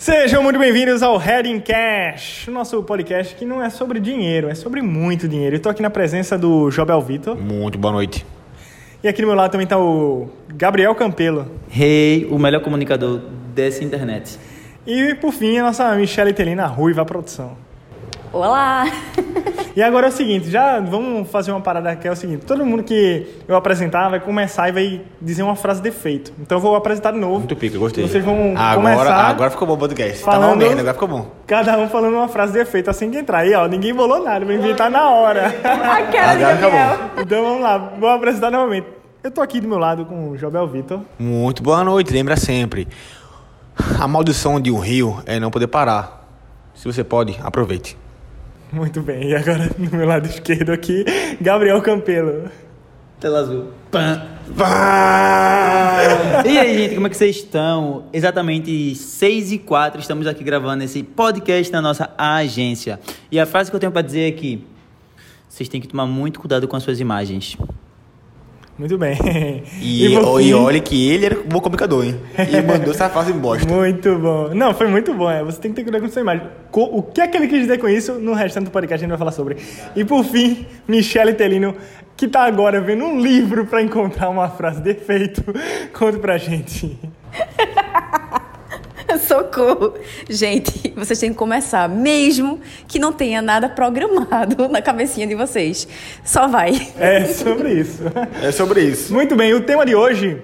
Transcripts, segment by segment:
Sejam muito bem-vindos ao Heading Cash, o nosso podcast que não é sobre dinheiro, é sobre muito dinheiro. Eu tô aqui na presença do Jobel Vitor Muito boa noite. e aqui do meu lado também tá o Gabriel Campelo. Rei, o melhor comunicador dessa internet. E por fim, a nossa Michelle Telina, a Ruiva Produção. Olá! E agora é o seguinte, já vamos fazer uma parada que é o seguinte, todo mundo que eu apresentar vai começar e vai dizer uma frase de efeito. Então eu vou apresentar de novo. Muito pica, gostei. Vocês vão agora, começar agora ficou bom o podcast. Tava uma falando- merda, agora ficou bom. cada um falando uma frase de efeito assim que entrar. Aí, ó, ninguém bolou nada, vai inventar na hora. A cara de Agora acabou. Então vamos lá, vou apresentar novamente. Eu tô aqui do meu lado com o Jobel Vitor. Muito boa noite, lembra sempre. A maldição de um rio é não poder parar. Se você pode, aproveite. Muito bem, e agora do meu lado esquerdo aqui, Gabriel Campelo. Tela azul. Pã. E aí, gente, como é que vocês estão? Exatamente 6 e 4 estamos aqui gravando esse podcast na nossa agência. E a frase que eu tenho pra dizer é que vocês têm que tomar muito cuidado com as suas imagens. Muito bem. E, fim- e olha que ele era um bom comunicador, hein? E mandou essa frase em bosta. Muito bom. Não, foi muito bom. É. Você tem que ter cuidado com sua imagem. Co- O que é que ele quis dizer com isso? No restante do podcast a gente vai falar sobre. E por fim, Michele Telino, que tá agora vendo um livro pra encontrar uma frase de efeito. Conta pra gente. Socorro! Gente, vocês têm que começar, mesmo que não tenha nada programado na cabecinha de vocês. Só vai. É sobre isso. É sobre isso. Muito bem, o tema de hoje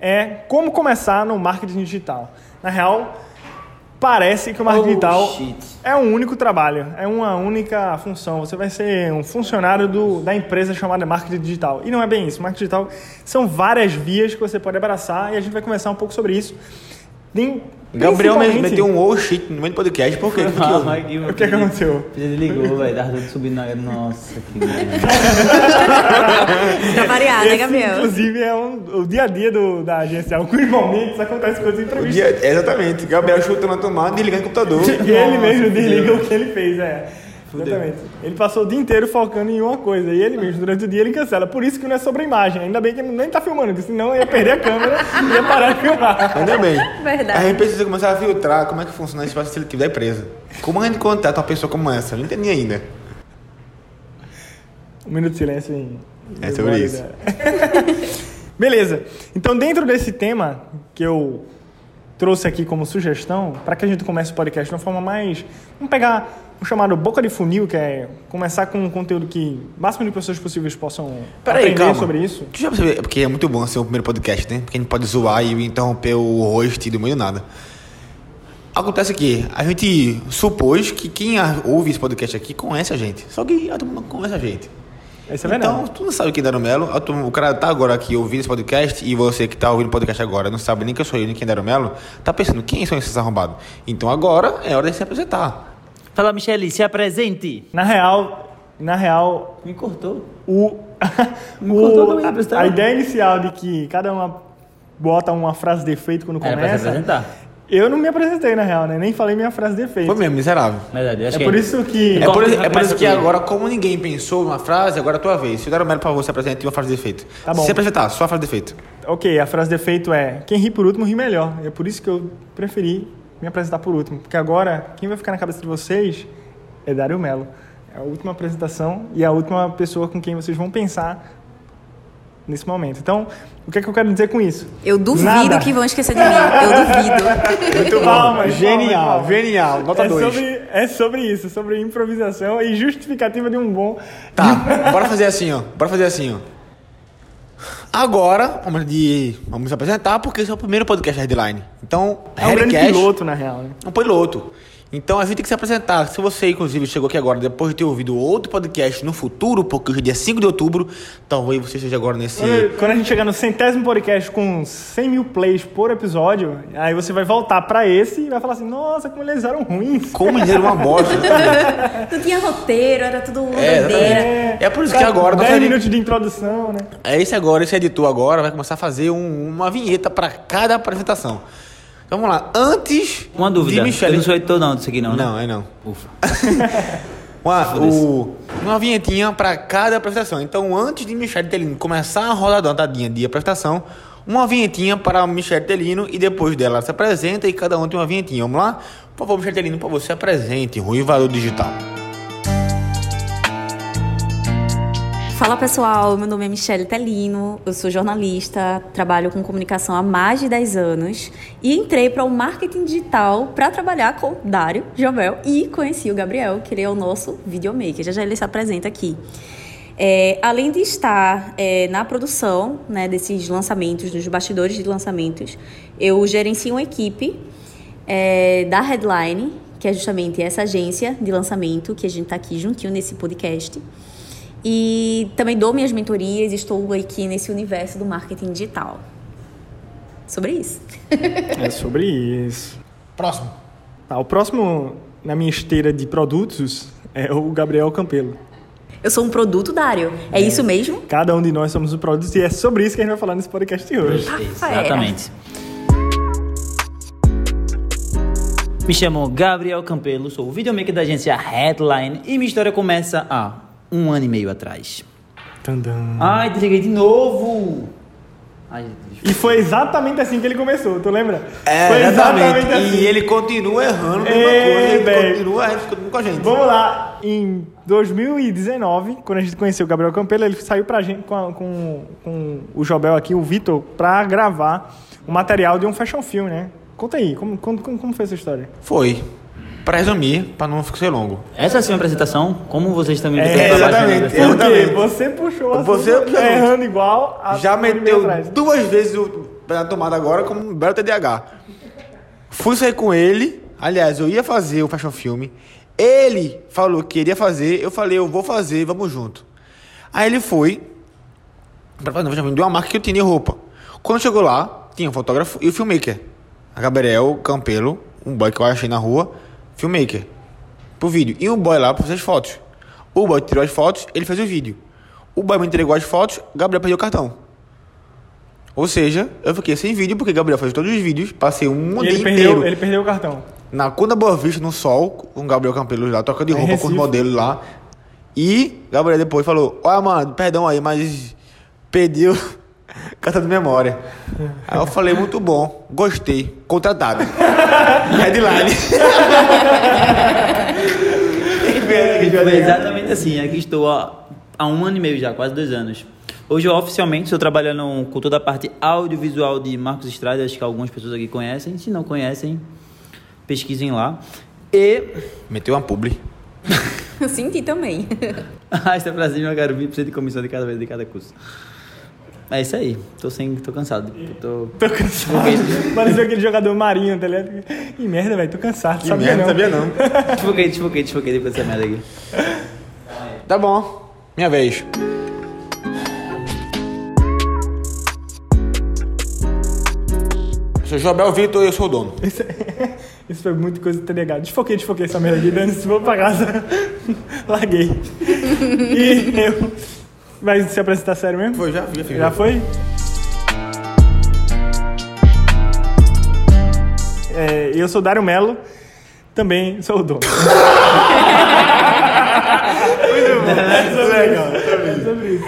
é como começar no marketing digital. Na real, parece que o marketing Oh, digital shit. é um único trabalho, é uma única função. Você vai ser um funcionário do, da empresa chamada marketing digital. E não é bem isso. Marketing digital são várias vias que você pode abraçar e a gente vai conversar um pouco sobre isso. Tem- Gabriel meteu um oh shit no meio do podcast, por quê? Por quê? O que, que aconteceu? Ele ligou, velho. Tava tudo subindo na. Nossa, que merda. Pra variar, né, Esse, Gabriel? inclusive, é um- o dia a dia do, da agência. Alguns momentos acontecem coisas imprevistas. dia- exatamente. Gabriel chutando a tomada, desligando o computador. E ele mesmo desliga o que ele fez, é. Exatamente. Ele passou o dia inteiro focando em uma coisa. E ele mesmo, durante o dia, ele cancela. Por isso que não é sobre a imagem. Ainda bem que ele nem tá filmando, porque senão ia perder a câmera e ia parar de filmar. Ainda bem. Verdade. A gente precisa começar a filtrar como é que funciona esse espaço seletivo da empresa. Como a gente contrata uma pessoa como essa? Eu não entendi ainda. Um minuto de silêncio em. É sobre isso. Beleza. Então, dentro desse tema que eu trouxe aqui como sugestão, para que a gente comece o podcast de uma forma mais. Vamos pegar um chamado boca de funil, que é começar com um conteúdo que o máximo de pessoas possíveis possam Peraí, aprender calma. sobre isso. Tu já percebeu? Porque é muito bom ser o primeiro podcast, né? Porque a gente pode zoar e interromper o host do meio nada. Acontece que a gente supôs que quem ouve esse podcast aqui conhece a gente. Só que a turma não conhece a gente. Isso é verdade. Então, tu não sabe quem é Daro Melo. O cara tá agora aqui ouvindo esse podcast e você que tá ouvindo o podcast agora não sabe nem que eu sou eu, nem quem é Daro Melo, tá pensando, quem são esses arrombados? Então agora é hora de se apresentar. Fala, Michele, se apresente. Na real, na real, Me cortou. o, Me cortou o também, a, ideia inicial de que cada uma bota uma frase de efeito quando Era pra se começa. apresentar. Eu não me apresentei na real, né? Nem falei minha frase de efeito. Foi mesmo, miserável. Verdade, acho É que por isso que É por, é por isso que agora, como ninguém pensou numa frase, agora é a tua vez. Se o Daro Melo, por favor, se apresente uma frase de efeito. Tá bom. Se apresentar, só a frase de efeito. Ok, a frase de efeito é quem ri por último ri melhor. É por isso que eu preferi me apresentar por último. Porque agora, quem vai ficar na cabeça de vocês é Dário Melo. É a última apresentação e a última pessoa com quem vocês vão pensar nesse momento. Então, o que é que eu quero dizer com isso? Eu duvido Nada. que vão esquecer de mim. Eu duvido. Muito bom. Genial, genial. Nota é 2. sobre, é sobre isso, sobre improvisação e justificativa de um bom. Tá, bora fazer assim, ó. Bora fazer assim, ó. Agora, vamos, de, vamos apresentar, porque esse é o primeiro podcast Headline. Então, É um grande piloto, na real. Né? é um piloto. Então a gente tem que se apresentar. Se você, inclusive, chegou aqui agora depois de ter ouvido outro podcast no futuro, porque hoje é dia 5 de outubro, talvez você esteja agora nesse. Quando, quando a gente chegar no centésimo podcast com 100 mil plays por episódio, aí você vai voltar pra esse e vai falar assim: nossa, como eles eram ruins. Como dizer uma bosta. Não tinha roteiro, era tudo É, doideira. É por isso que agora nós 10 vamos- minutos de introdução, né? É esse agora, esse editor agora vai começar a fazer um- uma vinheta para cada apresentação. Então vamos lá. Antes Uma dúvida. de Michele... Eu não sou editor não disso aqui não, né? Não, é não. Ufa. Uma, o, uma vinhetinha para cada apresentação. Então, antes de Michele Telino começar a rodadinha de apresentação, uma vinhetinha para a Michelle Telino e depois dela ela se apresenta e cada um tem uma vinhetinha. Vamos lá? Por favor, Michelle Telino, por você apresente Rui Valor Digital. Fala pessoal, meu nome é Michelle Telino, eu sou jornalista, trabalho com comunicação há mais de 10 anos e entrei para o marketing digital para trabalhar com Dário Jobel e conheci o Gabriel, que ele é o nosso videomaker. Já já ele se apresenta aqui. É, além de estar é, na produção né, desses lançamentos, dos bastidores de lançamentos, eu gerencio uma equipe é, da Headline, que é justamente essa agência de lançamento que a gente está aqui juntinho nesse podcast. E também dou minhas mentorias, estou aqui nesse universo do marketing digital. Sobre isso. É sobre isso. Próximo. Tá, o próximo na minha esteira de produtos é o Gabriel Campelo. Eu sou um produto, Dário. É, isso mesmo? Cada um de nós somos um produto e é sobre isso que a gente vai falar nesse podcast de hoje. Exatamente. Me chamo Gabriel Campelo, sou o videomaker da agência Headline e minha história começa há um ano e meio atrás. Tandam. Ai, desliguei de novo! Ai, E foi exatamente assim que ele começou, tu lembra? É, foi exatamente. assim. E ele continua errando a mesma Ei, coisa, ele velho. continua errando com a gente. Vamos lá, em 2019, quando a gente conheceu o Gabriel Campelo, ele saiu pra gente com, a- com, com o Jobel aqui, o Vitor, pra gravar o material de um fashion film, né? Conta aí, como, como como foi essa história? Foi. Pra resumir, pra não ser longo. Essa é a sua apresentação? Como vocês também É, exatamente. Por quê? Você puxou a Você puxou. errando igual a Já um meteu duas vezes o na tomada agora como um belo TDAH. Fui sair com ele. Aliás, eu ia fazer o fashion filme. Ele falou que queria fazer. Eu falei, eu vou fazer, vamos junto. Aí ele foi pra fazer o fashion filme de uma marca que eu tinha roupa. Quando chegou lá, tinha o fotógrafo e o filmmaker. A Gabriel Campelo, um boy que eu achei na rua, filmmaker. Pro vídeo. E um boy lá pra fazer as fotos. O boy tirou as fotos, ele fez o vídeo. O boy me entregou as fotos, o Gabriel perdeu o cartão. Ou seja, eu fiquei sem vídeo porque Gabriel fez todos os vídeos, passei um dia ele inteiro perdeu, ele perdeu o cartão. na Cunda Boa Vista, no sol, com o Gabriel Campelo lá, trocando de É roupa com os modelos lá. E Gabriel depois falou: Olha, mano, perdão aí, mas perdi o cartão de memória. Aí eu falei: Muito bom, gostei, contratado. Headline. Foi exatamente assim. Aqui estou há, há um ano e meio já, quase dois anos. Hoje eu oficialmente estou trabalhando com toda a parte audiovisual de Marcos Estrada, acho que algumas pessoas aqui conhecem. Se não conhecem, pesquisem lá. E. Meteu uma publi. Eu senti também. Arrasta pra cima, eu quero vir precisa de comissão de cada vez de cada curso. É isso aí. Tô, sem, tô cansado. Tô... Tô cansado. Pareceu aquele jogador marinho, tá ligado? Ih, merda, velho, tô cansado. Que sabia merda, não. sabia não. Desfoquei, desfoquei, desfoquei depois dessa merda aqui. Tá bom, minha vez. Sou Jobel Vitor e eu sou o dono. Isso, isso foi muito coisa de TDAH. Desfoquei, desfoquei essa merda aqui, dando se vou pra casa. Larguei. E eu. Vai se apresentar sério mesmo? Foi, já vi, filho. Já foi? É, eu sou Dário Melo, também sou o dono. Legal.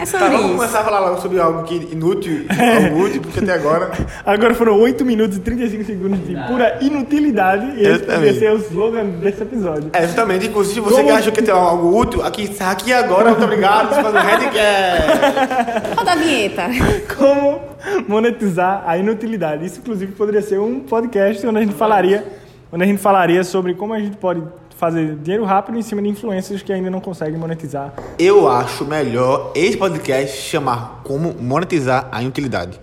É sobre Tá, vamos isso. começar a falar logo sobre algo que inútil, algo útil, porque até agora. Agora foram 8 minutos e 35 segundos de pura inutilidade e esse poderia ser o slogan desse episódio. É, justamente, inclusive, se você Como- que achou que tem algo útil, aqui, aqui agora, muito obrigado. Você faz um headcast. Roda a vinheta. Como monetizar a inutilidade. Isso, inclusive, poderia ser um podcast onde a gente falaria, onde a gente falaria sobre como a gente pode fazer dinheiro rápido em cima de influencers que ainda não conseguem monetizar. Eu acho melhor esse podcast chamar como monetizar a inutilidade.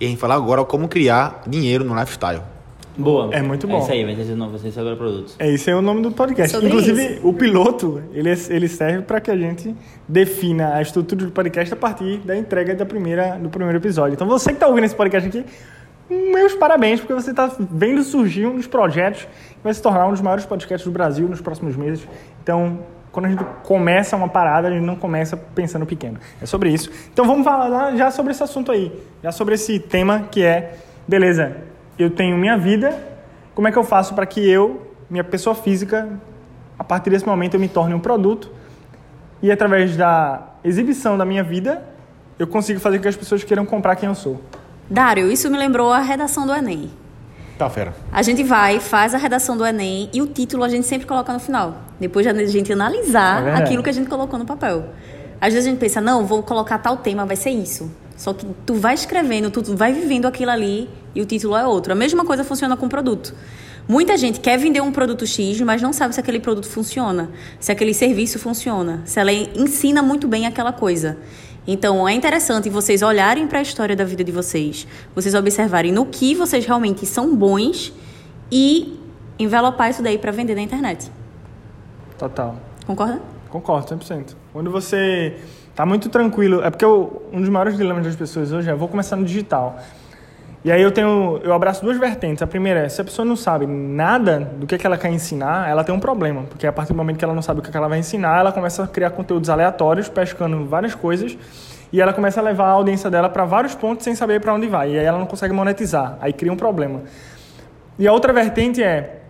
E a gente falar agora como criar dinheiro no lifestyle. Boa. É muito bom. É isso aí, vai ser novo, vai ser agora produtos. É, esse é o nome do podcast. Sobre Inclusive, o piloto, ele, é- ele serve para que a gente defina a estrutura do podcast a partir da entrega da primeira, do primeiro episódio. Então, você que está ouvindo esse podcast aqui, meus parabéns, porque você está vendo surgir um dos projetos que vai se tornar um dos maiores podcasts do Brasil nos próximos meses. Então, quando a gente começa uma parada, a gente não começa pensando pequeno. É sobre isso. Então, vamos falar já sobre esse assunto aí. Já sobre esse tema que é, beleza, eu tenho minha vida, como é que eu faço para que eu, minha pessoa física, a partir desse momento eu me torne um produto e através da exibição da minha vida, eu consigo fazer com que as pessoas queiram comprar quem eu sou. Dário, isso me lembrou a redação do Enem. Tá, fera. A gente vai, faz a redação do Enem e o título a gente sempre coloca no final. Depois de a gente É analisar verdade. aquilo que a gente colocou no papel. Às vezes a gente pensa, não, vou colocar tal tema, vai ser isso. Só que tu vai escrevendo, tu vai vivendo aquilo ali e o título é outro. A mesma coisa funciona com produto. Muita gente quer vender um produto X, mas não sabe se aquele produto funciona, se aquele serviço funciona, se ela ensina muito bem aquela coisa. Então, é interessante vocês olharem para a história da vida de vocês, vocês observarem no que vocês realmente são bons e envelopar isso daí para vender na internet. Total. Concorda? Concordo, 100%. Quando você tá muito tranquilo, é porque eu- um dos maiores dilemas das pessoas hoje é, vou começar no digital. E aí eu tenho, eu abraço duas vertentes. A primeira é, se a pessoa não sabe nada do que, que ela quer ensinar, ela tem um problema, porque a partir do momento que ela não sabe o que, que ela vai ensinar, ela começa a criar conteúdos aleatórios, pescando várias coisas, e ela começa a levar a audiência dela para vários pontos sem saber para onde vai. E aí ela não consegue monetizar, aí cria um problema. E a outra vertente é,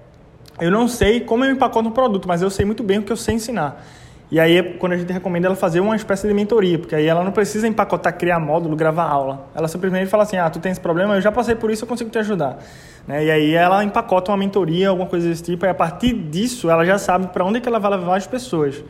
eu não sei como eu empacoto um produto, mas eu sei muito bem o que eu sei ensinar. E aí, é quando a gente recomenda ela fazer uma espécie de mentoria, porque aí ela não precisa empacotar, criar módulo, gravar aula. Ela simplesmente fala assim: ah, tu tem esse problema, eu já passei por isso, eu consigo te ajudar. Né? E aí ela empacota uma mentoria, alguma coisa desse tipo, e a partir disso ela já sabe para onde que ela vai levar as pessoas.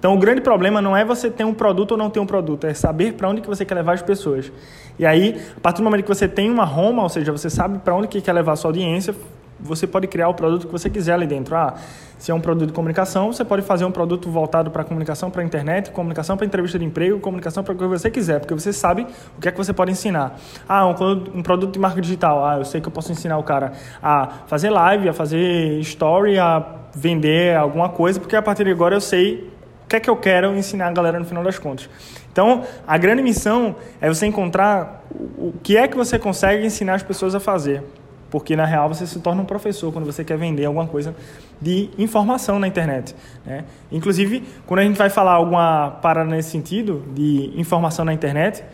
Então, o grande problema não é você ter um produto ou não ter um produto, é saber para onde que você quer levar as pessoas. E aí, a partir do momento que você tem uma Roma, ou seja, você sabe para onde que quer levar a sua audiência, você pode criar o produto que você quiser ali dentro. Ah, se é um produto de comunicação, você pode fazer um produto voltado para comunicação para internet, comunicação para entrevista de emprego, comunicação para o que você quiser, porque você sabe o que é que você pode ensinar. Ah, um, um produto de marca digital. Ah, eu sei que eu posso ensinar o cara a fazer live, a fazer story, a vender alguma coisa, porque a partir de agora eu sei o que é que eu quero ensinar a galera no final das contas. Então, a grande missão é você encontrar o que é que você consegue ensinar as pessoas a fazer. Porque, na real, você se torna um professor quando você quer vender alguma coisa de informação na internet. Né? Inclusive, quando a gente vai falar alguma parada nesse sentido, de informação na internet,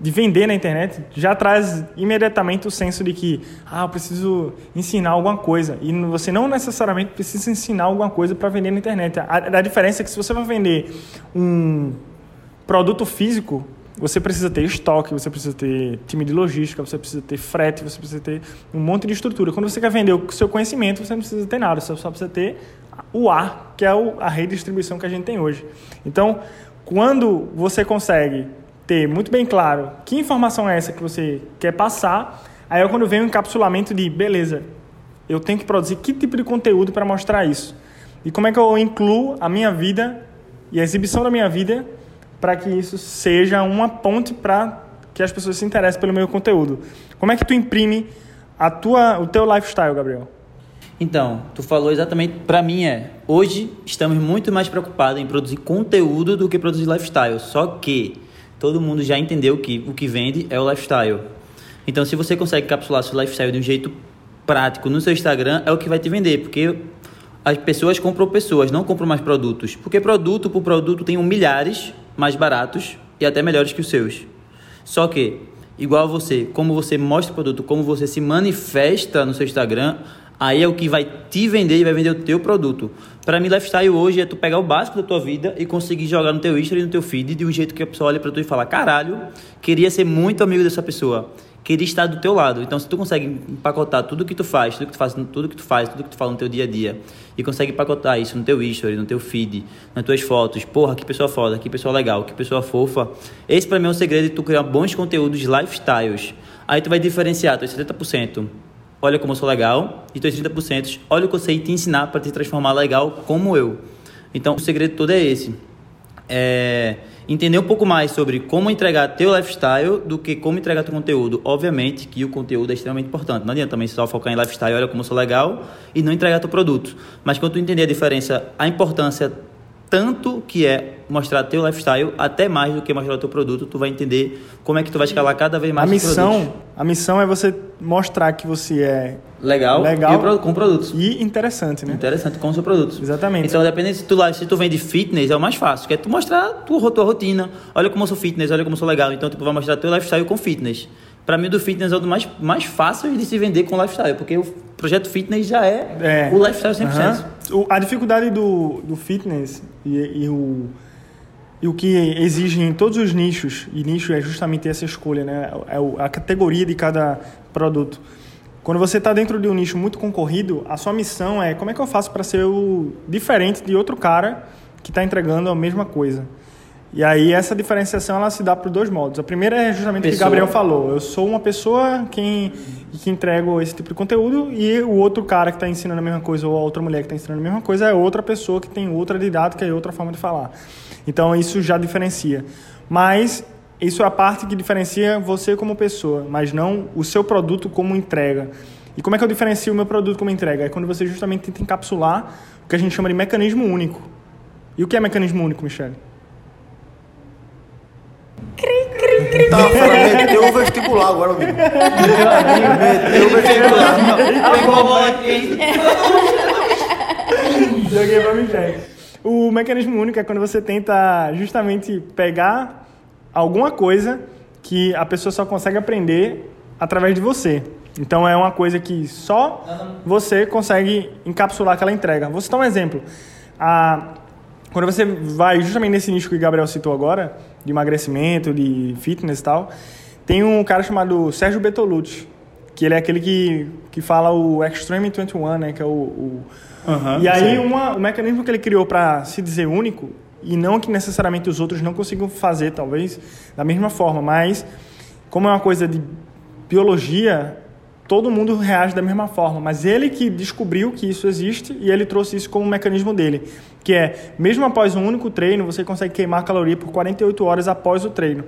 de vender na internet, já traz imediatamente o senso de que, ah, eu preciso ensinar alguma coisa. E você não necessariamente precisa ensinar alguma coisa para vender na internet. A, a diferença é que se você vai vender um produto físico, você precisa ter estoque, você precisa ter time de logística, você precisa ter frete, você precisa ter um monte de estrutura. Quando você quer vender o seu conhecimento, você não precisa ter nada, você só precisa ter o ar, que é a rede de distribuição que a gente tem hoje. Então, quando você consegue ter muito bem claro que informação é essa que você quer passar, aí é quando vem o encapsulamento de, beleza, eu tenho que produzir que tipo de conteúdo para mostrar isso? E como é que eu incluo a minha vida e a exibição da minha vida para que isso seja uma ponte para que as pessoas se interessem pelo meu conteúdo? Como é que tu imprime a tua, o teu lifestyle, Gabriel? Então, tu falou exatamente, pra mim é, hoje estamos muito mais preocupados em produzir conteúdo do que produzir lifestyle. Só que todo mundo já entendeu que o que vende é o lifestyle. Então, se você consegue capsular seu lifestyle de um jeito prático no seu Instagram, é o que vai te vender, porque as pessoas compram pessoas, não compram mais produtos. Porque produto por produto tem milhares mais baratos e até melhores que os seus. Só que, igual você, como você mostra o produto, como você se manifesta no seu Instagram, aí é o que vai te vender e vai vender o teu produto. Para mim, lifestyle hoje é tu pegar o básico da tua vida e conseguir jogar no teu Insta e no teu feed de um jeito que a pessoa olha para tu e fala: caralho, queria ser muito amigo dessa pessoa. Queria estar do teu lado. Então, se tu consegue empacotar tudo que tu faz, tudo que tu faz, tudo que tu faz, tudo que tu fala no teu dia a dia, e consegue empacotar isso no teu history, no teu feed, nas tuas fotos, porra, que pessoa foda, que pessoa legal, que pessoa fofa. Esse para mim é o segredo de tu criar bons conteúdos lifestyles. Aí tu vai diferenciar teus 70%. Olha como eu sou legal, e teus 30%, olha o que eu sei te ensinar para te transformar legal como eu. Então, o segredo todo é esse. É entender um pouco mais sobre como entregar teu lifestyle do que como entregar teu conteúdo. Obviamente que o conteúdo é extremamente importante. Não adianta também só focar em lifestyle, olha como eu sou legal, e não entregar teu produto. Mas quando tu entender a diferença, a importância tanto que é mostrar teu lifestyle, até mais do que mostrar o teu produto, tu vai entender como é que tu vai escalar cada vez mais A missão, a missão é você mostrar que você é legal, Legal. E com produtos. e interessante, né? Interessante com o seu produto. Exatamente. Então, dependendo se tu, lá- se tu vende fitness, é o mais fácil, que é tu mostrar tua, tua rotina. Olha como eu sou fitness, olha como eu sou legal. Então, tipo, vai mostrar teu lifestyle com fitness. Pra mim, o do fitness é o do mais, mais fácil de se vender com lifestyle, porque o projeto fitness já é, É. o lifestyle 100%. Aham. O- a dificuldade do, do fitness e, e o, e o que exige em todos os nichos, e nicho é justamente essa escolha, né? é o- a categoria de cada produto. Quando você está dentro de um nicho muito concorrido, a sua missão é como é que eu faço para ser o diferente de outro cara que está entregando a mesma coisa. E aí essa diferenciação ela se dá por dois modos. A primeira é justamente o que o. Gabriel falou. Eu sou uma pessoa que, que entrego esse tipo de conteúdo e o outro cara que está ensinando a mesma coisa ou a outra mulher que está ensinando a mesma coisa é outra pessoa que tem outra didática e outra forma de falar. Então isso já diferencia. Mas isso é a parte que diferencia você como pessoa, mas não o seu produto como entrega. E como é que eu diferencio o meu produto como entrega? É quando você justamente tenta encapsular o que a gente chama de mecanismo único. E o que é mecanismo único, Michele? Tá, fala, meteu o vestibular agora, amigo. Meteu o vestibular. Pegou a bola aqui. Joguei pra Michele. O mecanismo único é quando você tenta justamente pegar alguma coisa que a pessoa só consegue aprender através de você. Então é uma coisa que só você consegue encapsular aquela entrega. Vou citar um exemplo. A- quando você vai justamente nesse nicho que o Gabriel citou agora, de emagrecimento, de fitness e tal, tem um cara chamado Sérgio Bertolucci, que ele é aquele que, que fala o Extreme 21, né, que é o, o e aí, uma, o mecanismo que ele criou para se dizer único, e não que necessariamente os outros não consigam fazer, talvez, da mesma forma, mas como é uma coisa de biologia, todo mundo reage da mesma forma. Mas ele que descobriu que isso existe e ele trouxe isso como um mecanismo dele, que é, mesmo após um único treino, você consegue queimar caloria por 48 horas após o treino.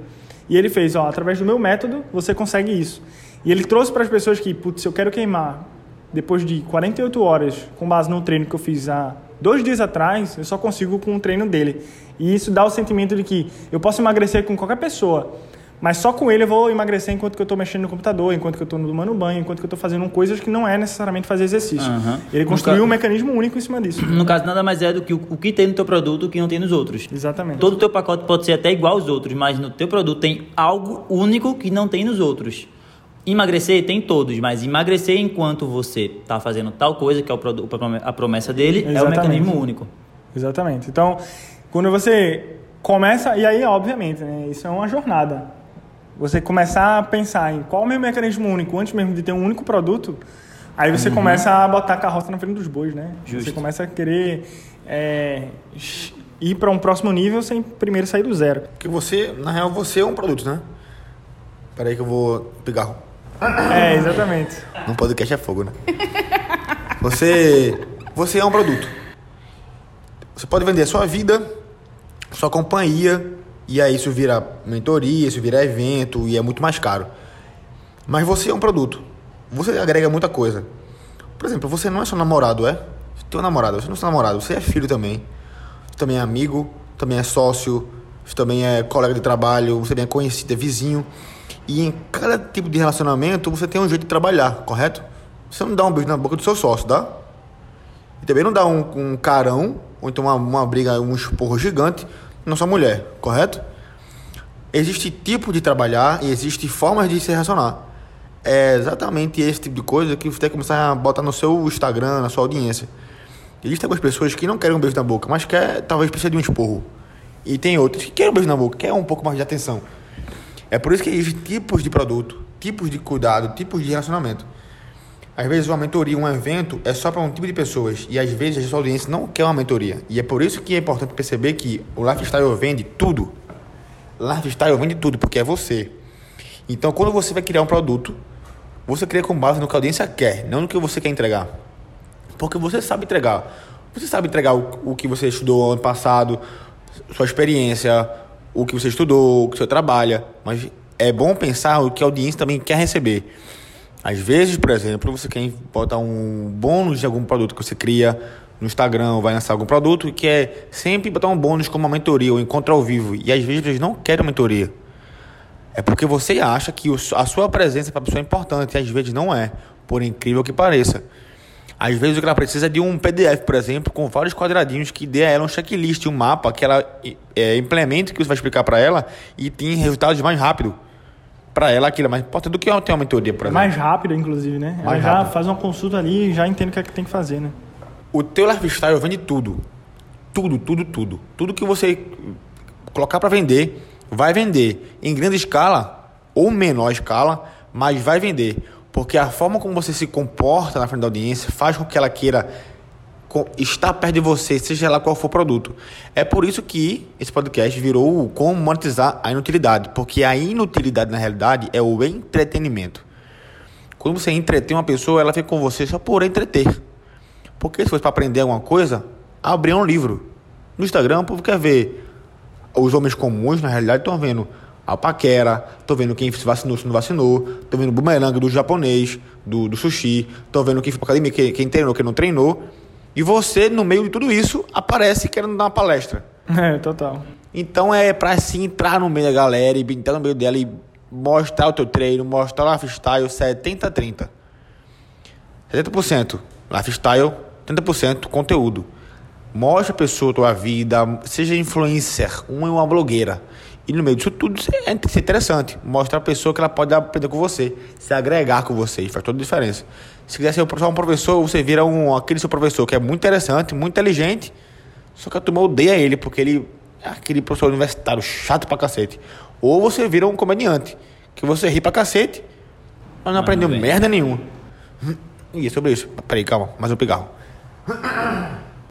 E ele fez, ó, através do meu método, você consegue isso. E ele trouxe para as pessoas que, putz, eu quero queimar depois de 48 horas, com base no treino que eu fiz há dois dias atrás, eu só consigo com o treino dele. E isso dá o sentimento de que eu posso emagrecer com qualquer pessoa, mas só com ele eu vou emagrecer enquanto que eu estou mexendo no computador, enquanto que eu estou tomando banho, enquanto que eu estou fazendo coisas que não é necessariamente fazer exercício. Aham. Ele construiu um mecanismo único em cima disso. No caso, nada mais é do que o, o que tem no teu produto, o que não tem nos outros. Exatamente. Todo o teu pacote pode ser até igual aos outros, mas no teu produto tem algo único que não tem nos outros. Emagrecer tem todos, mas emagrecer enquanto você está fazendo tal coisa, que é o produ- a promessa dele, é o Exatamente. mecanismo único. Exatamente. Então, quando você começa, e aí, obviamente, né, isso é uma jornada. Você começar a pensar em qual é o meu mecanismo único antes mesmo de ter um único produto, aí você começa a botar a carroça na frente dos bois, né? Você Justo. começa a querer é, ir para um próximo nível sem primeiro sair do zero. Porque você, na real, você é um produto, né? Peraí que eu vou pegar. É, exatamente. Num podcast é fogo, né? Você, você é um produto. Você pode vender a sua vida, sua companhia, e aí isso vira mentoria, isso vira evento, e é muito mais caro. Mas você é um produto. Você agrega muita coisa. Por exemplo, você não é só namorado, é? Você tem um namorado, você não é só namorado, você é filho também. Você também é amigo, também é sócio, você também é colega de trabalho, você também é conhecido, é vizinho. E em cada tipo de relacionamento você tem um jeito de trabalhar, correto? Você não dá um beijo na boca do seu sócio, dá? E também não dá um, um carão, ou então uma, uma briga, um esporro gigante na sua mulher, correto? Existe tipo de trabalhar e existe formas de se relacionar. É exatamente esse tipo de coisa que você tem que começar a botar no seu Instagram, na sua audiência. Existem algumas pessoas que não querem um beijo na boca, mas quer, talvez precisa de um esporro. E tem outras que querem um beijo na boca, querem um pouco mais de atenção. É por isso que existem tipos de produto, tipos de cuidado, tipos de relacionamento. Às vezes uma mentoria, um evento é só para um tipo de pessoas e às vezes a sua audiência não quer uma mentoria. E é por isso que é importante perceber que o lifestyle vende tudo. Lifestyle vende tudo porque é você. Então quando você vai criar um produto, você cria com base no que a audiência quer, não no que você quer entregar. Porque você sabe entregar. Você sabe entregar o, o que você estudou ano passado, sua experiência, o que você estudou, o que você trabalha. Mas é bom pensar o que a audiência também quer receber. Às vezes, por exemplo, você quer botar um bônus de algum produto que você cria no Instagram, vai lançar algum produto, e quer sempre botar um bônus como uma mentoria ou encontro ao vivo. E às vezes eles não querem uma mentoria. É porque você acha que a sua presença para a pessoa é importante, e às vezes não é, por incrível que pareça. Às vezes o que ela precisa é de um PDF, por exemplo, com vários quadradinhos que dê a ela um checklist, um mapa que ela é, implemente que você vai explicar para ela e tem resultados mais rápido. Para ela aquilo é mais importante do que ter uma mentoria, por exemplo. Mais rápido, inclusive, né? Ela Mais já rápido. faz uma consulta ali e já entende o que é que tem que fazer, né? O teu lifestyle vende tudo. Tudo, tudo, tudo. Tudo que você colocar para vender, vai vender em grande escala ou menor escala, mas vai vender. Porque a forma como você se comporta na frente da audiência faz com que ela queira estar perto de você, seja lá qual for o produto. É por isso que esse podcast virou como monetizar a inutilidade, porque a inutilidade na realidade é o entretenimento. Quando você entretém uma pessoa, ela fica com você só por entreter. Porque se fosse para aprender alguma coisa, abrir um livro. No Instagram, o povo quer ver os homens comuns, na realidade, estão vendo a paquera, tô vendo quem se vacinou, se não vacinou, tô vendo o bumerangue do japonês, do, do sushi, tô vendo quem foi pra academia, quem, quem treinou, quem não treinou. E você, no meio de tudo isso, aparece querendo dar uma palestra. É, total. Então é pra assim entrar no meio da galera e entrar no meio dela e mostrar o teu treino, mostrar o lifestyle 70-30. 70% lifestyle, 30% conteúdo. Mostra a pessoa a tua vida, seja influencer, uma é uma blogueira. E no meio disso tudo é interessante. Mostrar a pessoa que ela pode aprender com você, se agregar com você. Faz toda a diferença. Se quiser ser só um professor, você vira um, aquele seu professor que é muito interessante, muito inteligente, só que a turma odeia ele, porque ele é aquele professor universitário chato pra cacete. Ou você vira um comediante, que você ri pra cacete, mas não aprendeu merda nenhuma. E é sobre isso. Peraí, calma, mais um pigarro.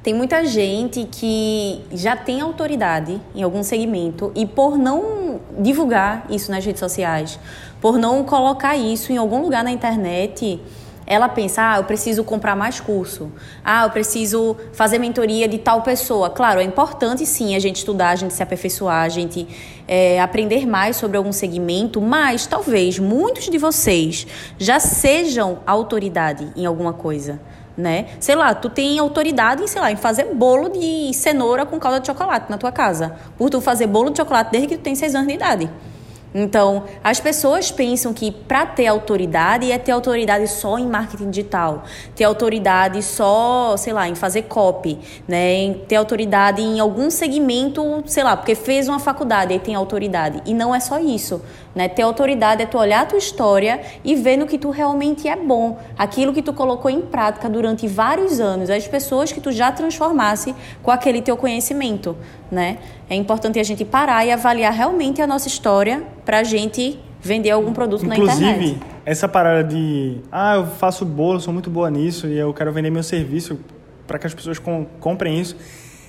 Tem muita gente que já tem autoridade em algum segmento e por não divulgar isso nas redes sociais, por não colocar isso em algum lugar na internet, ela pensa, ah, eu preciso comprar mais curso. Ah, eu preciso fazer mentoria de tal pessoa. Claro, é importante sim a gente estudar, a gente se aperfeiçoar, a gente é, aprender mais sobre algum segmento, mas talvez muitos de vocês já sejam autoridade em alguma coisa né? Sei lá, tu tem autoridade em, sei lá, em fazer bolo de cenoura com calda de chocolate na tua casa. Por tu fazer bolo de chocolate desde que tu tem seis anos de idade. Então, as pessoas pensam que para ter autoridade é ter autoridade só em marketing digital, ter autoridade só, sei lá, em fazer copy, né? Em ter autoridade em algum segmento, sei lá, porque fez uma faculdade e tem autoridade. E não é só isso, né? Ter autoridade é tu olhar a tua história e ver no que tu realmente é bom, aquilo que tu colocou em prática durante vários anos, as pessoas que tu já transformasse com aquele teu conhecimento, né? É importante a gente parar e avaliar realmente a nossa história para a gente vender algum produto Inclusive, na internet. Inclusive, essa parada de, ah, eu faço bolo, sou muito boa nisso e eu quero vender meu serviço para que as pessoas com, comprem isso.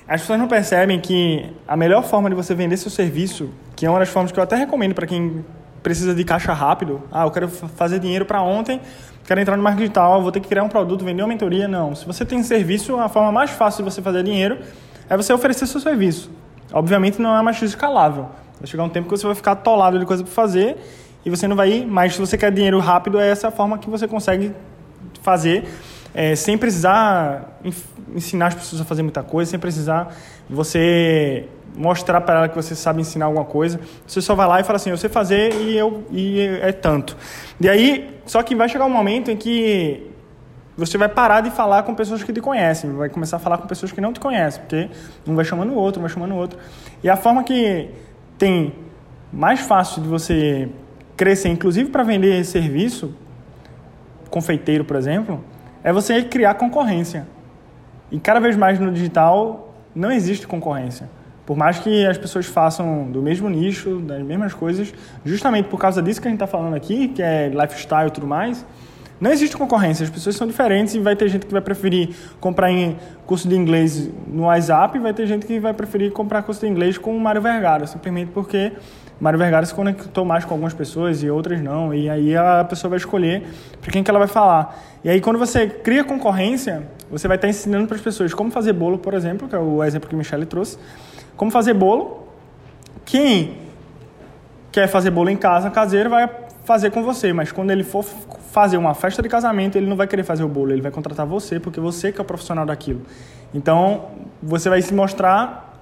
As pessoas não percebem que a melhor forma de você vender seu serviço, que é uma das formas que eu até recomendo para quem precisa de caixa rápido, ah, eu quero fazer dinheiro para ontem, quero entrar no marketing digital, vou ter que criar um produto, vender uma mentoria. Não. Se você tem serviço, a forma mais fácil de você fazer dinheiro é você oferecer seu serviço. Obviamente não é mais escalável. Vai chegar um tempo que você vai ficar atolado de coisa para fazer e você não vai ir, mas se você quer dinheiro rápido, é essa a forma que você consegue fazer é, sem precisar ensinar as pessoas a fazer muita coisa, sem precisar você mostrar para ela que você sabe ensinar alguma coisa. Você só vai lá e fala assim, eu sei fazer e eu e é tanto. E aí, só que vai chegar um momento em que você vai parar de falar com pessoas que te conhecem, vai começar a falar com pessoas que não te conhecem, porque um vai chamando o outro, um vai chamando o outro. E a forma que tem mais fácil de você crescer, inclusive para vender serviço, confeiteiro, por exemplo, é você criar concorrência. E cada vez mais no digital não existe concorrência. Por mais que as pessoas façam do mesmo nicho, das mesmas coisas, justamente por causa disso que a gente está falando aqui, que é lifestyle e tudo mais, não existe concorrência, as pessoas são diferentes e vai ter gente que vai preferir comprar em curso de inglês no WhatsApp e vai ter gente que vai preferir comprar curso de inglês com o Mário Vergara, simplesmente porque Mário Vergara se conectou mais com algumas pessoas e outras não, e aí a pessoa vai escolher para quem que ela vai falar. E aí quando você cria concorrência, você vai estar ensinando para as pessoas como fazer bolo, por exemplo, que é o exemplo que o Michele trouxe, como fazer bolo. Quem quer fazer bolo em casa, caseiro, vai fazer com você, mas quando ele for fazer uma festa de casamento, ele não vai querer fazer o bolo, ele vai contratar você, porque você que é o profissional daquilo. Então, você vai se mostrar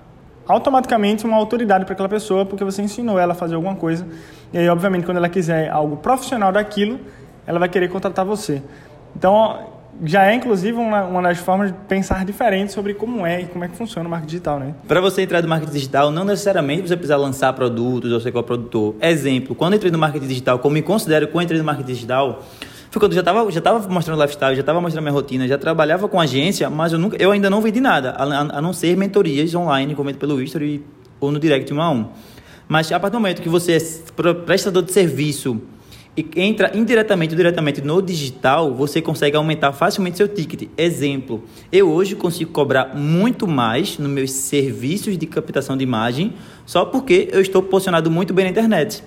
automaticamente uma autoridade para aquela pessoa, porque você ensinou ela a fazer alguma coisa. E aí, obviamente, quando ela quiser algo profissional daquilo, ela vai querer contratar você. Então, já é inclusive uma, uma das formas de pensar diferente sobre como é e como é que funciona o marketing digital, né? Para você entrar no marketing digital, não necessariamente você precisa lançar produtos ou ser qual produtor. Exemplo, quando entrei no marketing digital, como me considero eu entrei no marketing digital, foi quando eu já estava já tava mostrando lifestyle, já estava mostrando minha rotina, já trabalhava com agência, mas eu, nunca, eu ainda não vendi nada, a, a, a não ser mentorias online, comento pelo History ou no direct um a um. Mas a partir do momento que você é prestador de serviço e entra indiretamente ou diretamente no digital, você consegue aumentar facilmente seu ticket. Exemplo, eu hoje consigo cobrar muito mais nos meus serviços de captação de imagem só porque eu estou posicionado muito bem na internet.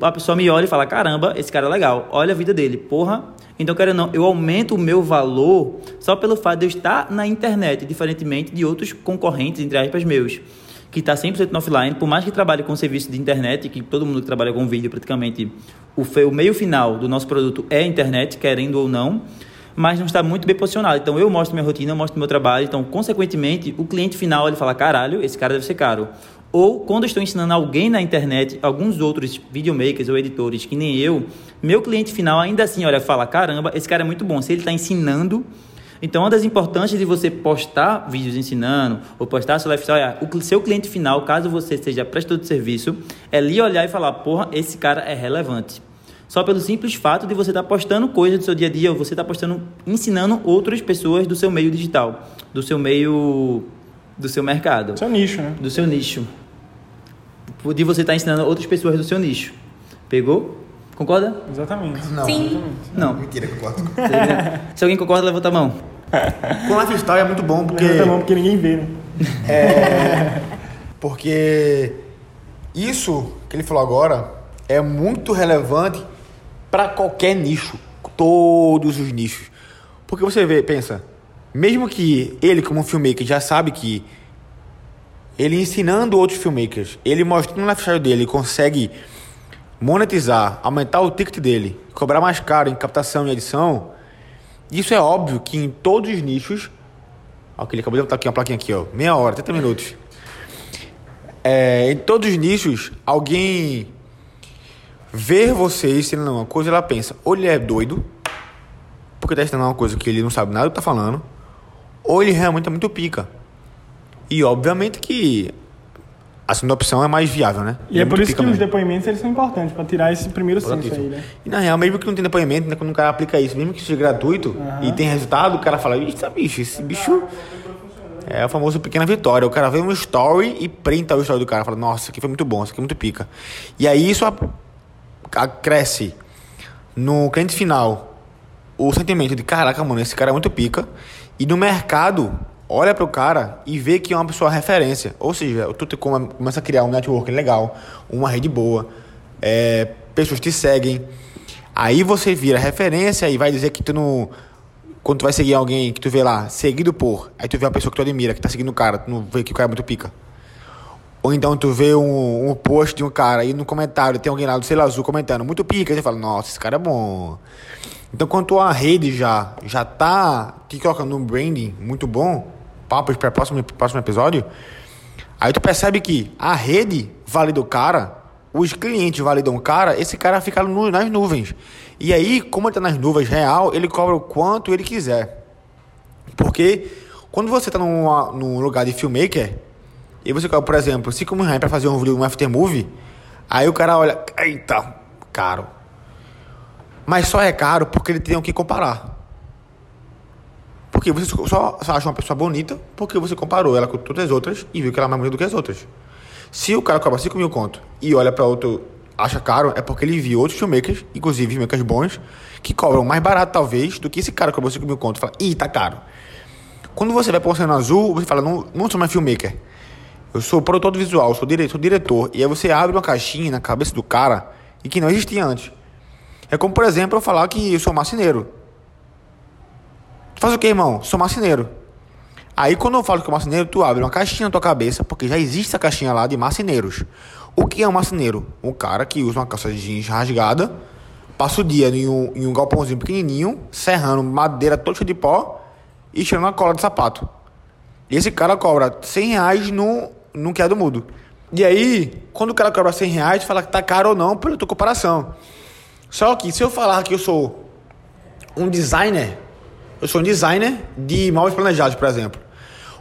A pessoa me olha e fala: caramba, esse cara é legal, olha a vida dele, porra. Então, quero não, eu aumento o meu valor só pelo fato de eu estar na internet, diferentemente de outros concorrentes, entre aspas, meus, que está 100% no offline, por mais que trabalhe com serviço de internet, que todo mundo que trabalha com vídeo, praticamente, o, o meio final do nosso produto é a internet, querendo ou não, mas não está muito bem posicionado. Então, eu mostro minha rotina, eu mostro meu trabalho, então, consequentemente, o cliente final, ele fala, caralho, esse cara deve ser caro. Ou quando eu estou ensinando alguém na internet, alguns outros videomakers ou editores que nem eu, meu cliente final ainda assim olha, fala: caramba, esse cara é muito bom. Se ele está ensinando. Então, uma das importâncias de você postar vídeos ensinando ou postar seu lifestyle, é o seu cliente final, caso você seja prestador de serviço, é lhe olhar e falar: porra, esse cara é relevante. Só pelo simples fato de você estar postando coisas do seu dia a dia, ou você estar postando, ensinando outras pessoas do seu meio digital, do seu meio, do seu mercado Seu nicho, né? do seu nicho. De você estar ensinando outras pessoas do seu nicho. Pegou? Concorda? Exatamente. Não. Sim. Não. Mentira que eu corto. Se alguém concorda, levanta a mão. Com lifestyle é muito bom porque. Levanta a mão porque ninguém vê, né? Porque isso que ele falou agora é muito relevante para qualquer nicho, todos os nichos. Porque você vê, pensa, mesmo que ele como filmmaker já sabe que ele ensinando outros filmmakers, ele mostrando no lifestyle dele, ele consegue monetizar, aumentar o ticket dele, cobrar mais caro em captação e edição, isso é óbvio que em todos os nichos, ó, que ele acabou de botar aqui uma plaquinha aqui, ó, meia hora, 30 minutos. É, em todos os nichos, alguém ver você ensinando uma coisa, ela pensa, ou ele é doido, porque está ensinando uma coisa que ele não sabe nada do que tá falando, ou ele realmente é muito pica. E obviamente que a segunda opção é mais viável, né? E é, muito por isso que os mesmo. depoimentos eles são importantes, pra tirar esse primeiro senso aí, né? E na real, mesmo que não tenha depoimento, né, quando o cara aplica isso, mesmo que seja gratuito e tem resultado, o cara fala, "Eita, bicho, esse bicho é o famoso pequena vitória. O cara vê um story e printa o story do cara, fala, nossa, isso aqui foi muito bom, isso aqui é muito pica. E aí isso acresce no cliente final o sentimento de, caraca, mano, esse cara é muito pica. E no mercado, olha pro cara e vê que é uma pessoa referência. Ou seja, tu começa a criar um network legal, uma rede boa, é, pessoas te seguem. Aí você vira referência e vai dizer que tu não. Quando tu vai seguir alguém que tu vê lá, seguido por, aí tu vê uma pessoa que tu admira, que tá seguindo o cara, tu não vê que o cara é muito pica. Ou então tu vê um, um post de um cara e no comentário tem alguém lá do selo azul comentando, muito pica, e você fala, nossa, esse cara é bom. Então quando tua rede já, já tá te colocando um branding muito bom, papos para próximo próximo episódio, aí tu percebe que a rede valida o cara, os clientes validam o cara, esse cara fica no- nas nuvens. E aí, como ele tá nas nuvens real, ele cobra o quanto ele quiser. Porque quando você tá numa, num lugar de filmmaker, e você cobra, por exemplo, 5 mil reais pra fazer um vídeo, um aftermovie, aí o cara olha, eita, caro. Mas só é caro porque ele tem o que comparar. Porque você só, só acha uma pessoa bonita porque você comparou ela com todas as outras e viu que ela é mais bonita do que as outras. Se o cara cobra 5 mil conto e olha pra outro, acha caro, é porque ele viu outros filmmakers, inclusive filmmakers bons, que cobram mais barato talvez do que esse cara que cobrou 5 mil conto. Fala, ih, tá caro. Quando você vai pro Oceano Azul, você fala, não, não sou mais filmmaker. Eu sou produtor visual, sou diretor, sou diretor. E aí você abre uma caixinha na cabeça do cara e que não existia antes. É como, por exemplo, eu falar que eu sou marceneiro. Faz o que, irmão? Sou marceneiro. Aí quando eu falo que é marceneiro, tu abre uma caixinha na tua cabeça, porque já existe essa caixinha lá de marceneiros. O que é um marceneiro? Um cara que usa uma calça de jeans rasgada, passa o dia em um, em um galpãozinho pequenininho, serrando madeira toda de pó e tirando a cola de sapato. E esse cara cobra 100 reais no, no que é do mudo. E aí, quando o cara cobra 100 reais, tu fala que tá caro ou não pela tua comparação. Só que se eu falar que eu sou um designer, eu sou um designer de móveis planejados, por exemplo.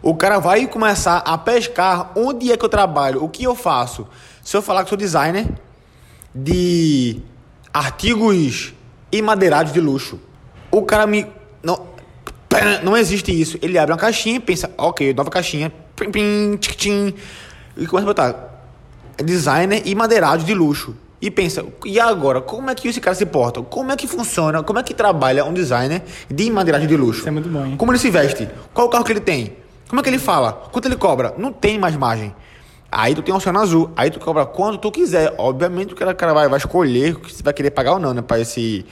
O cara vai começar a pescar onde é que eu trabalho, o que eu faço. Se eu falar que sou designer de artigos emadeirados de luxo, o cara me. Não, não existe isso. Ele abre uma caixinha e pensa, ok, nova caixinha, pim, pim, tchic, tchim, e começa a botar designer e madeirado de luxo. E pensa, e agora, como é que esse cara se porta? Como é que funciona? Como é que trabalha um designer de madeiragem de luxo? Isso é muito bom, hein? Como ele se veste? Qual o carro que ele tem? Como é que ele fala? Quanto ele cobra? Não tem mais margem. Aí tu tem o oceano azul. Aí tu cobra quanto tu quiser. Obviamente o cara, vai, vai escolher você vai querer pagar ou não, né? Pra esse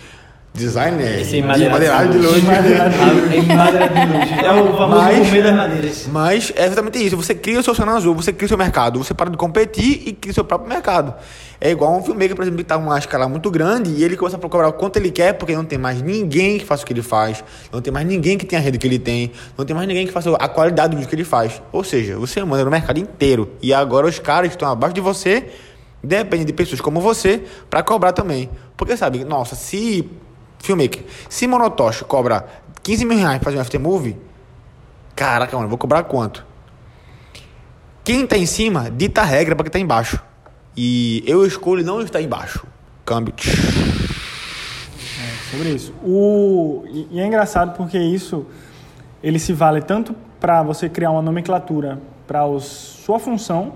designer Esse de madeirado. madeiragem de luxo. Em madeira de luxo. É o famoso Mas- gourmet das madeiras. Mas é exatamente isso. Você cria o seu oceano azul, você cria o seu mercado, você para de competir e cria o seu próprio mercado. É igual um filmmaker, por exemplo, que tá numa escala muito grande e ele começa a procurar o quanto ele quer, porque não tem mais ninguém que faça o que ele faz, não tem mais ninguém que tenha a rede que ele tem, não tem mais ninguém que faça a qualidade do vídeo que ele faz. Ou seja, você manda no mercado inteiro. E agora os caras que estão abaixo de você dependem de pessoas como você para cobrar também. Porque sabe, nossa, se filmmaker, se Monotosh cobra 15 mil reais pra fazer um aftermovie, Caraca, mano, vou cobrar quanto? Quem tá em cima dita a regra pra quem tá embaixo. E eu escolho não estar embaixo. Câmbio. sobre isso. O, e, e é engraçado porque isso ele se vale tanto para você criar uma nomenclatura para sua função,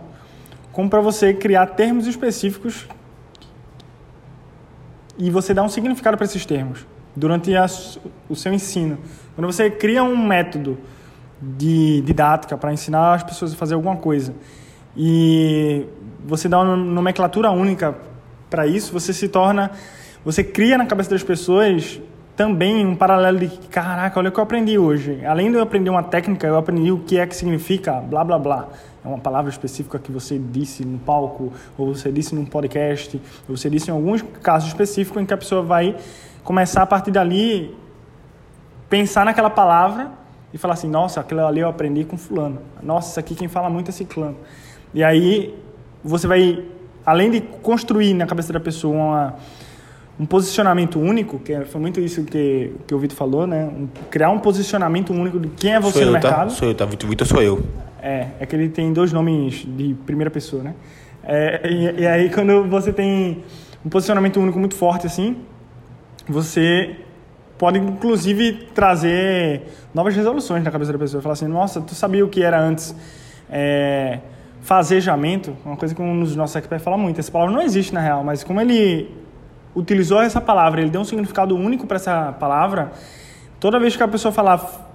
como para você criar termos específicos e você dar um significado para esses termos durante a o seu ensino. Quando você cria um método de didática para ensinar as pessoas a fazer alguma coisa e você dá uma nomenclatura única para isso, você se torna, você cria na cabeça das pessoas também um paralelo de caraca, olha o que eu aprendi hoje. Além de eu aprender uma técnica, eu aprendi o que é que significa blá blá blá. É uma palavra específica que você disse no palco, ou você disse num podcast, ou você disse em alguns casos específicos em que a pessoa vai começar a partir dali pensar naquela palavra e falar assim, nossa, aquilo ali eu aprendi com fulano. Nossa, isso aqui quem fala muito é ciclano. E aí você vai, além de construir na cabeça da pessoa uma, um posicionamento único, que é- foi muito isso que, que o Vitor falou, né? Um- criar um posicionamento único de quem é você sou no eu, tá? mercado. Sou eu, tá? Vitor, Vitor sou eu. É, é que ele tem dois nomes de primeira pessoa, né? É, e, e aí quando você tem um posicionamento único muito forte assim, você pode inclusive trazer novas resoluções na cabeça da pessoa. Falar assim, nossa, tu sabia o que era antes é, fazejamento? Uma coisa que um dos nossos experts fala muito. Essa palavra não existe na real, mas como ele utilizou essa palavra, ele deu um significado único para essa palavra, toda vez que a pessoa falar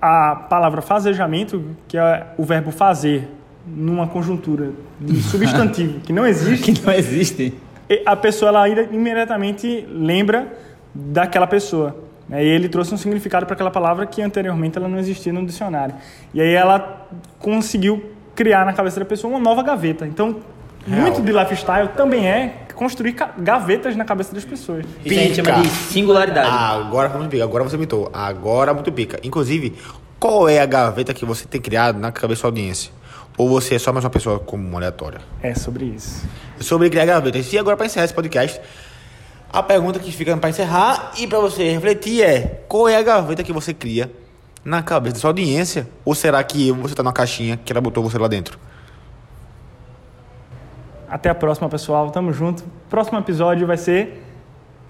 a palavra fazejamento, que é o verbo fazer, numa conjuntura de substantivo que não existe, Que não existe. a pessoa ela ainda imediatamente lembra daquela pessoa. E ele trouxe um significado para aquela palavra que anteriormente ela não existia no dicionário. E aí ela conseguiu criar na cabeça da pessoa uma nova gaveta. Então, muito de lifestyle também é construir gavetas na cabeça das pessoas. Isso a gente Pica. chama de singularidade. Agora foi muito pica. Agora você mitou. Agora muito pica. Inclusive, qual é a gaveta que você tem criado na cabeça da sua audiência? Ou você é só mais uma pessoa comum, aleatória? É sobre isso. sobre criar gavetas. E agora, para encerrar esse podcast, a pergunta que fica para encerrar e para você refletir é: qual é a gaveta que você cria na cabeça da sua audiência? Ou será que você tá numa caixinha que ela botou você lá dentro? Até a próxima, pessoal. Tamo junto. Próximo episódio vai ser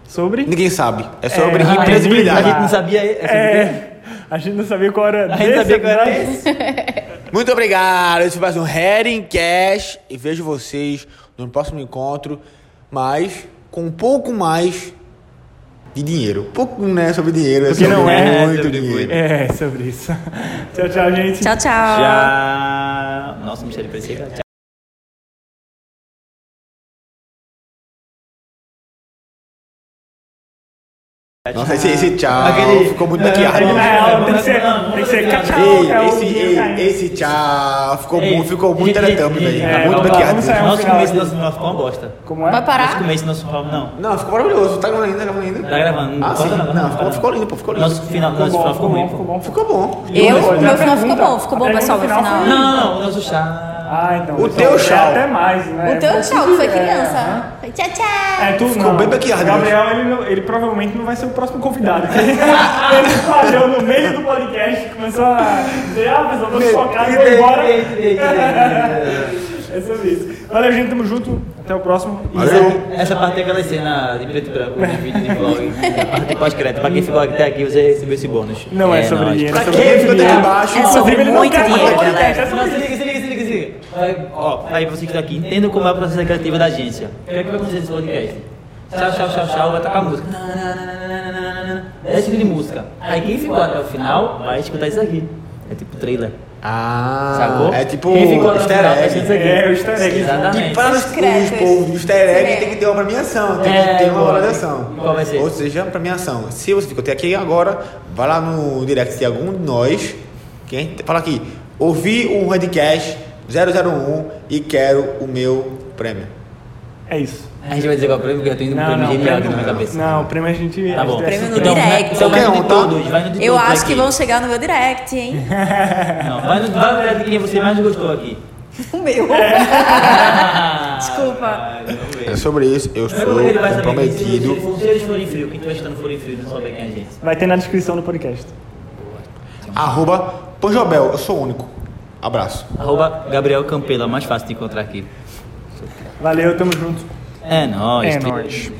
sobre. Ninguém sabe. É sobre É, A imprevisibilidade. gente não sabia É, a gente não sabia qual era. A gente sabia qual era esse. Muito obrigado. Esse foi mais um Heading Cash. E vejo vocês no próximo encontro, mas com um pouco mais de dinheiro. Pouco não é sobre dinheiro, é Porque sobre não é muito dinheiro. É, sobre isso. tchau, tchau, gente. Tchau, tchau. Já. Nossa, Michele, parecia que Nossa, esse, esse tchau Aquele- ficou muito É maquiado. real tem que ser, tem que ser tchau, Ei, tchau, esse, ei, esse tchau ficou, Ei, mu- ficou muito gente, velho. é, Tá muito vamos lá, maquiado. Nosso começo nosso final ficou uma bosta. Como é? Vai Nosso parar? começo do nosso final, não. Não, ficou maravilhoso. Tá gravando ainda, tá gravando ainda. Tá gravando. Ah, Não sim. Não, ficou, lindo, pô, ficou lindo. Nosso final, Ficou nosso bom, final ficou ficou bom, ficou bom. Ficou bom. Eu? Meu final ficou bom, ficou bom, pessoal, meu final. Não, não, não, o nosso chá. Ah, então. O então, teu é tchau. Até mais, né? O teu É, tchau, que foi é, criança. Foi tchau, tchau. É, tu Ficou não. bem O Gabriel, ele, não- ele provavelmente não vai ser o próximo convidado. ele falhou no meio do podcast, começou a dizer, ah, pessoal, tô chocado, vou embora. É sobre isso. Valeu, gente, tamo junto. Até o próximo. E Valeu. Essa parte é aquela cena de preto e branco, de vídeo de vlog. A parte pós-crédito. Pra quem ficou até aqui, você recebeu esse bônus. Não é, sobre nóis. dinheiro. Pra é sobre quem ficou até dinheiro. embaixo? É sobre Inclusive, ele não muito quer dinheiro, podcast, é sobre Não, se liga, se liga, se liga, se liga. Vai, ó, aí você que tá aqui, entenda como é o processo criativo da agência. O que é que vai acontecer nesse podcast? Tchau, tchau, tchau, tchau, vai tocar música. 10 segundos de música. Aí quem ficou até o final vai escutar isso aqui. É tipo trailer. Ah, Sacou? é tipo Quem ficou até o easter egg. É, o easter egg. Exatamente. E para os, os créditos. povos do easter egg É. tem que ter uma premiação, tem É, que ter uma avaliação. Qual vai ser? Ou seja, premiação. Se você ficou até aqui agora, vai lá no direct de algum de nós, quem fala aqui, ouvi um Redcast 001 e quero o meu prêmio. É isso. A gente vai dizer qual é o prêmio, porque eu tenho um prêmio genial aqui na minha cabeça. Não, o prêmio a gente. Tá bom. Prêmio no. Então, direct. Então vai no de um, tá? todos, vai no de Eu acho que aqui. vão chegar no meu direct, hein? Não, vai no, vai no de quem você mais gostou aqui. O meu. Desculpa. É sobre isso, eu que sou que se, se, comprometido. eles forem frio, quem estiver estando forem frio, não souber quem é a gente. Vai ter na descrição do podcast. Arroba Panjobel, eu sou o único. Abraço. Arroba Gabriel Campela, mais fácil de encontrar aqui. Valeu, tamo junto. É nóis. É nóis.